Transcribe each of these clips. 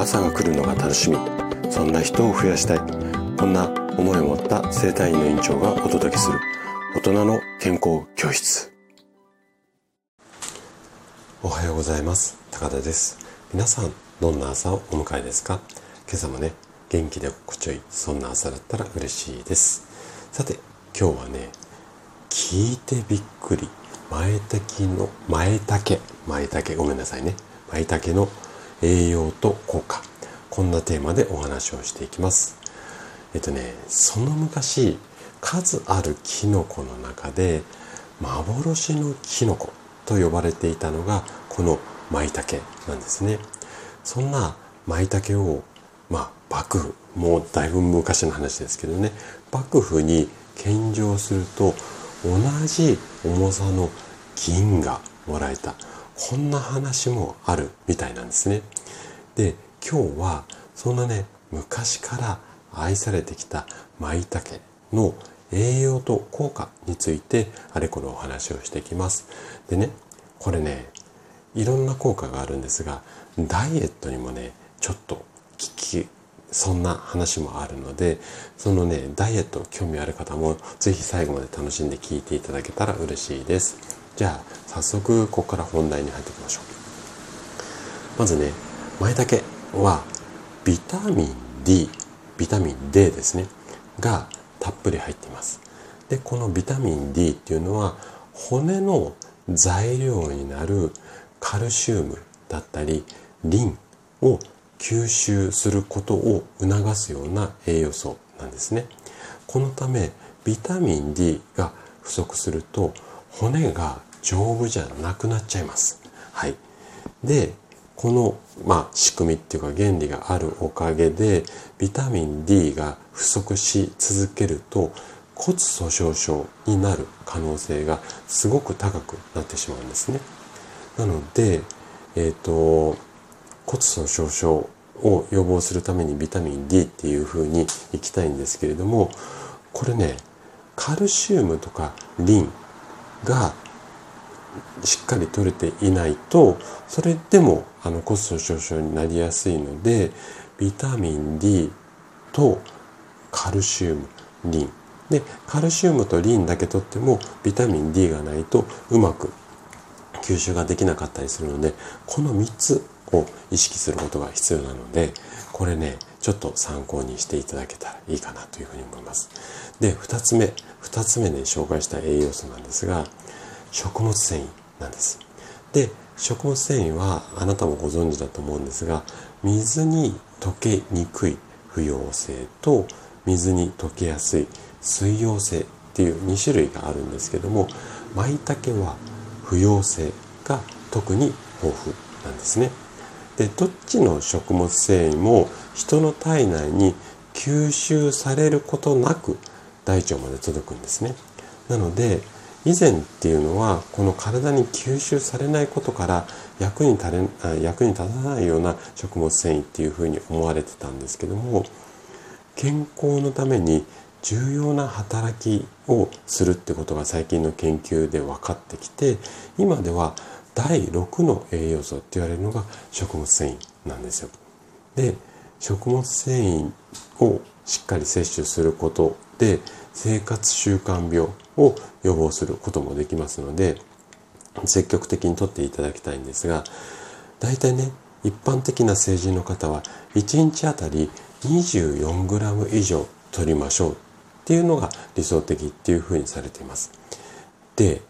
朝が来るのが楽しみ。そんな人を増やしたい。こんな思いを持った生体院の院長がお届けする。大人の健康教室。おはようございます。高田です。皆さんどんな朝をお迎えですか？今朝もね元気で心地よいそんな朝だったら嬉しいです。さて今日はね聞いてびっくり。前茸の前茸前茸ごめんなさいね。舞茸の栄養と効果。こんなテーマでお話をしていきます。えっとねその昔数あるキノコの中で幻のキノコと呼ばれていたのがこの舞茸なんですね。そんな舞茸をまあ幕府もうだいぶ昔の話ですけどね幕府に献上すると同じ重さの銀がもらえた。こんな話もあるみたいなんですね。で今日はそんなね昔から愛されてきた舞茸の栄養と効果についてあれこれお話をしていきます。でねこれねいろんな効果があるんですがダイエットにもねちょっと聞きそんな話もあるのでそのねダイエット興味ある方も是非最後まで楽しんで聞いていただけたら嬉しいです。じゃあ早速ここから本題に入っていきましょう。まずね舞茸はビタミン D ビタミン D ですねがたっぷり入っています。でこのビタミン D っていうのは骨の材料になるカルシウムだったりリンを吸収することを促すような栄養素なんですね。このためビタミン D が不足すると骨が丈夫じゃなくなっちゃいますはいでこの、まあ、仕組みっていうか原理があるおかげでビタミン D が不足し続けると骨粗しょう症になる可能性がすごく高くなってしまうんですね。なので、えっ、ー、と骨粗しょう症を予防するためにビタミン D っていう風にいきたいんですけれどもこれねカルシウムとかリンがしっかり取れていないとそれでもあの骨粗しょう症になりやすいのでビタミン D とカルシウムリン。でカルシウムとリンだけ取ってもビタミン D がないとうまく吸収ができなかったりするのでこの3つを意識することが必要なのでこれねちょっと参考にしていただけたらいいかなというふうに思います。で2つ目2つ目で紹介した栄養素なんですが食物繊維なんです。で食物繊維はあなたもご存知だと思うんですが水に溶けにくい不溶性と水に溶けやすい水溶性っていう2種類があるんですけども舞茸は不溶性が特に豊富なんですね。でどっちの食物繊維も人の体内に吸収されることなく大腸まで届くんですねなので以前っていうのはこの体に吸収されないことから役に立れ役に立たないような食物繊維っていうふうに思われてたんですけども健康のために重要な働きをするってことが最近の研究で分かってきて今では第6の栄養素って言われるのが食物繊維なんですよ。で食物繊維をしっかり摂取することで生活習慣病を予防することもできますので積極的にとっていただきたいんですが大体ね一般的な成人の方は1日あたり 24g 以上取りましょうっていうのが理想的っていうふうにされています。で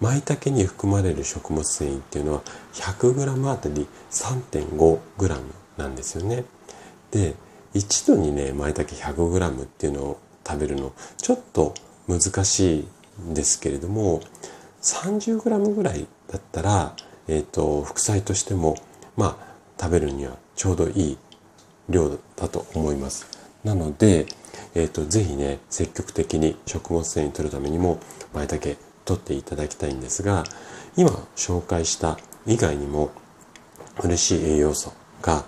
舞茸に含まれる食物繊維っていうのは 100g あたり 3.5g なんですよね。で一度にね舞茸 100g っていうのを食べるのちょっと難しいんですけれども 30g ぐらいだったら、えーと、副菜としてもまあ食べるにはちょうどいい量だと思います。なので、えーと、ぜひね積極的に食物繊維取るためにも舞茸取っていただきたいんですが今紹介した以外にも嬉しい栄養素が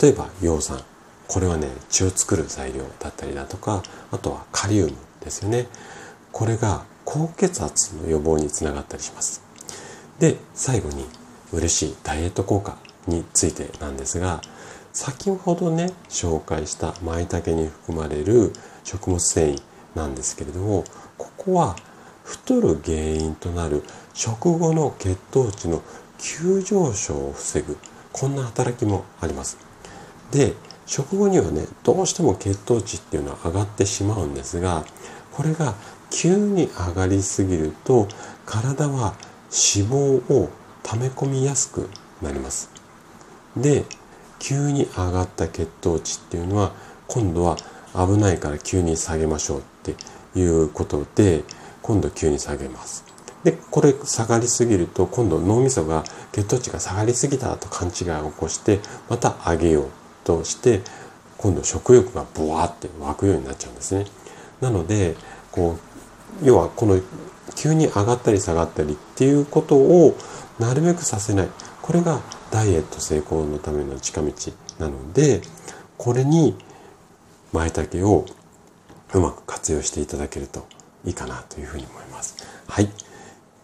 例えば葉酸これはね血を作る材料だったりだとかあとはカリウムですよね。これが高血圧の予防につながったりします。で最後に嬉しいダイエット効果についてなんですが先ほどね紹介した舞茸に含まれる食物繊維なんですけれどもここは太る原因となる食後の血糖値の急上昇を防ぐこんな働きもあります。で食後にはねどうしても血糖値っていうのは上がってしまうんですがこれが急に上がりすぎると体は脂肪を溜め込みやすくなります。で急に上がった血糖値っていうのは今度は危ないから急に下げましょうっていうことで今度急に下げます。でこれ下がりすぎると今度脳みそが血糖値が下がりすぎたと勘違いを起こしてまた上げよう。として今度食欲がブワーって湧くようになっちゃうんですねなのでこう要はこの急に上がったり下がったりっていうことをなるべくさせないこれがダイエット成功のための近道なのでこれに舞茸をうまく活用していただけるといいかなというふうに思います。はい。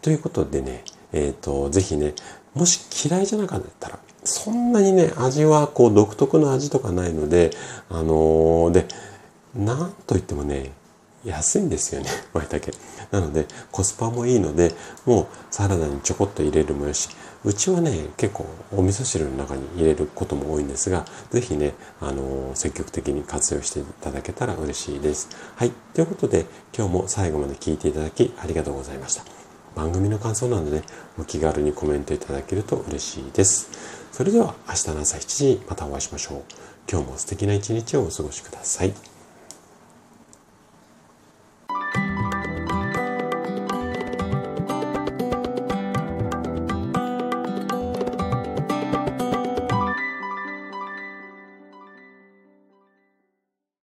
ということでね、えっ、ー、と、ぜひね、もし嫌いじゃなかったら、そんなにね、味はこう独特の味とかないので、あのー、で、なんといってもね、安いんですよね、舞茸。なので、コスパもいいので、もうサラダにちょこっと入れるもよし、うちはね、結構お味噌汁の中に入れることも多いんですが、ぜひね、あのー、積極的に活用していただけたら嬉しいです。はい。ということで、今日も最後まで聞いていただきありがとうございました。番組の感想なので、ね、お気軽にコメントいただけると嬉しいです。それでは明日の朝7時またお会いしましょう。今日も素敵な一日をお過ごしください。